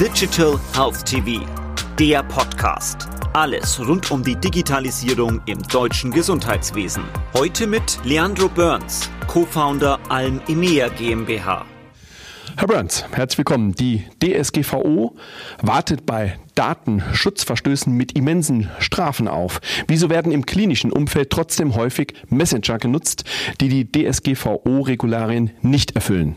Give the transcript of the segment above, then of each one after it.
Digital Health TV, der Podcast. Alles rund um die Digitalisierung im deutschen Gesundheitswesen. Heute mit Leandro Burns, Co-Founder Alm EMEA GmbH. Herr Burns, herzlich willkommen. Die DSGVO wartet bei Datenschutzverstößen mit immensen Strafen auf. Wieso werden im klinischen Umfeld trotzdem häufig Messenger genutzt, die die DSGVO-Regularien nicht erfüllen?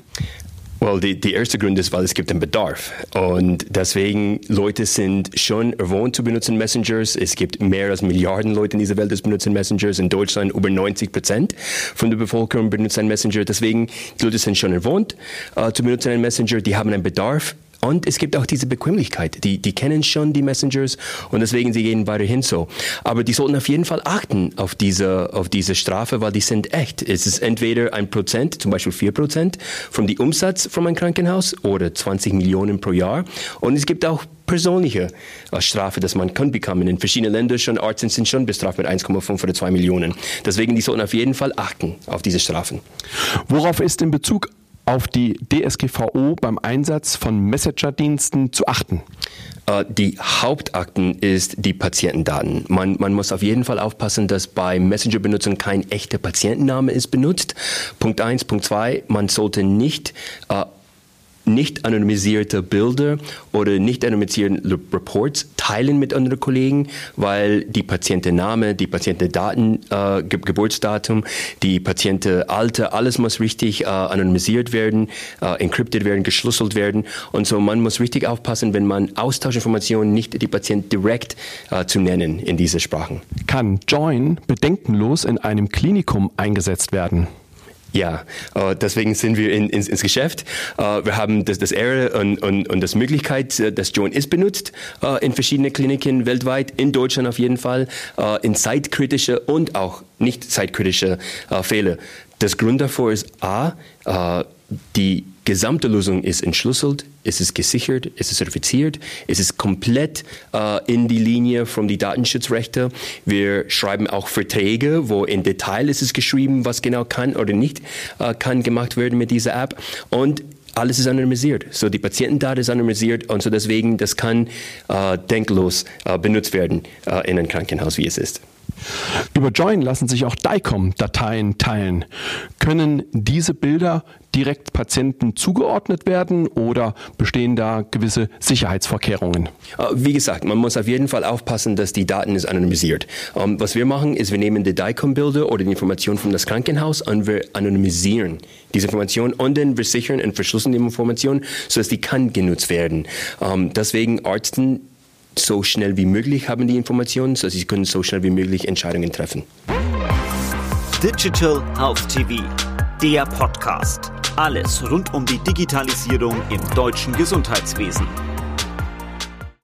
Well, die, die erste Grund ist, weil es gibt einen Bedarf. Und deswegen, Leute sind schon gewohnt zu benutzen Messengers. Es gibt mehr als Milliarden Leute in dieser Welt, die benutzen Messengers. In Deutschland über 90 Prozent von der Bevölkerung benutzen einen Messenger. Deswegen, die Leute sind schon gewohnt äh, zu benutzen einen Messenger. Die haben einen Bedarf. Und es gibt auch diese Bequemlichkeit. Die, die kennen schon die Messengers und deswegen sie gehen weiterhin so. Aber die sollten auf jeden Fall achten auf diese, auf diese Strafe, weil die sind echt. Es ist entweder ein Prozent, zum Beispiel vier Prozent von dem Umsatz von einem Krankenhaus oder 20 Millionen pro Jahr. Und es gibt auch persönliche äh, Strafe, dass man kann bekommen. In verschiedenen Ländern schon, Ärzte sind schon bestraft mit 1,5 oder 2 Millionen. Deswegen, die sollten auf jeden Fall achten auf diese Strafen. Worauf ist in Bezug auf die DSGVO beim Einsatz von Messenger-Diensten zu achten? Äh, die Hauptakten ist die Patientendaten. Man, man muss auf jeden Fall aufpassen, dass bei Messenger-Benutzern kein echter Patientenname ist benutzt. Punkt eins, Punkt zwei, man sollte nicht äh, nicht anonymisierte Bilder oder nicht anonymisierten Reports teilen mit anderen Kollegen, weil die Patientenname, die Patientendaten, äh, Ge Geburtsdatum, die Patientenalter, alles muss richtig äh, anonymisiert werden, äh, encrypted werden, geschlüsselt werden. Und so man muss richtig aufpassen, wenn man Austauschinformationen nicht die Patienten direkt äh, zu nennen in diese Sprachen. Kann Join bedenkenlos in einem Klinikum eingesetzt werden? Ja, äh, deswegen sind wir in, ins, ins Geschäft. Äh, wir haben das, das Ehre und, und, und das Möglichkeit, äh, dass Joan ist benutzt in verschiedenen Kliniken weltweit, in Deutschland auf jeden Fall, in zeitkritische und auch nicht zeitkritische Fälle. Das Grund davor ist A, die gesamte Lösung ist entschlüsselt, es ist gesichert, es ist zertifiziert, es ist komplett äh, in die Linie von die Datenschutzrechte. Wir schreiben auch Verträge, wo in Detail ist es geschrieben, was genau kann oder nicht äh, kann gemacht werden mit dieser App. Und alles ist anonymisiert. So die Patientendaten ist anonymisiert und so deswegen das kann äh, denklos äh, benutzt werden äh, in einem Krankenhaus, wie es ist. Über Join lassen sich auch DICOM-Dateien teilen. Können diese Bilder direkt Patienten zugeordnet werden oder bestehen da gewisse Sicherheitsvorkehrungen? Äh, wie gesagt, man muss auf jeden Fall aufpassen, dass die Daten ist anonymisiert. Ähm, was wir machen, ist, wir nehmen die DICOM-Bilder oder die Informationen von das Krankenhaus und wir anonymisieren diese Information und dann wir sichern und verschlüsseln die Information, sodass die kann genutzt werden. Ähm, deswegen Ärzten so schnell wie möglich haben die Informationen, so sie können so schnell wie möglich Entscheidungen treffen. Digital Health TV, der Podcast. Alles rund um die Digitalisierung im deutschen Gesundheitswesen.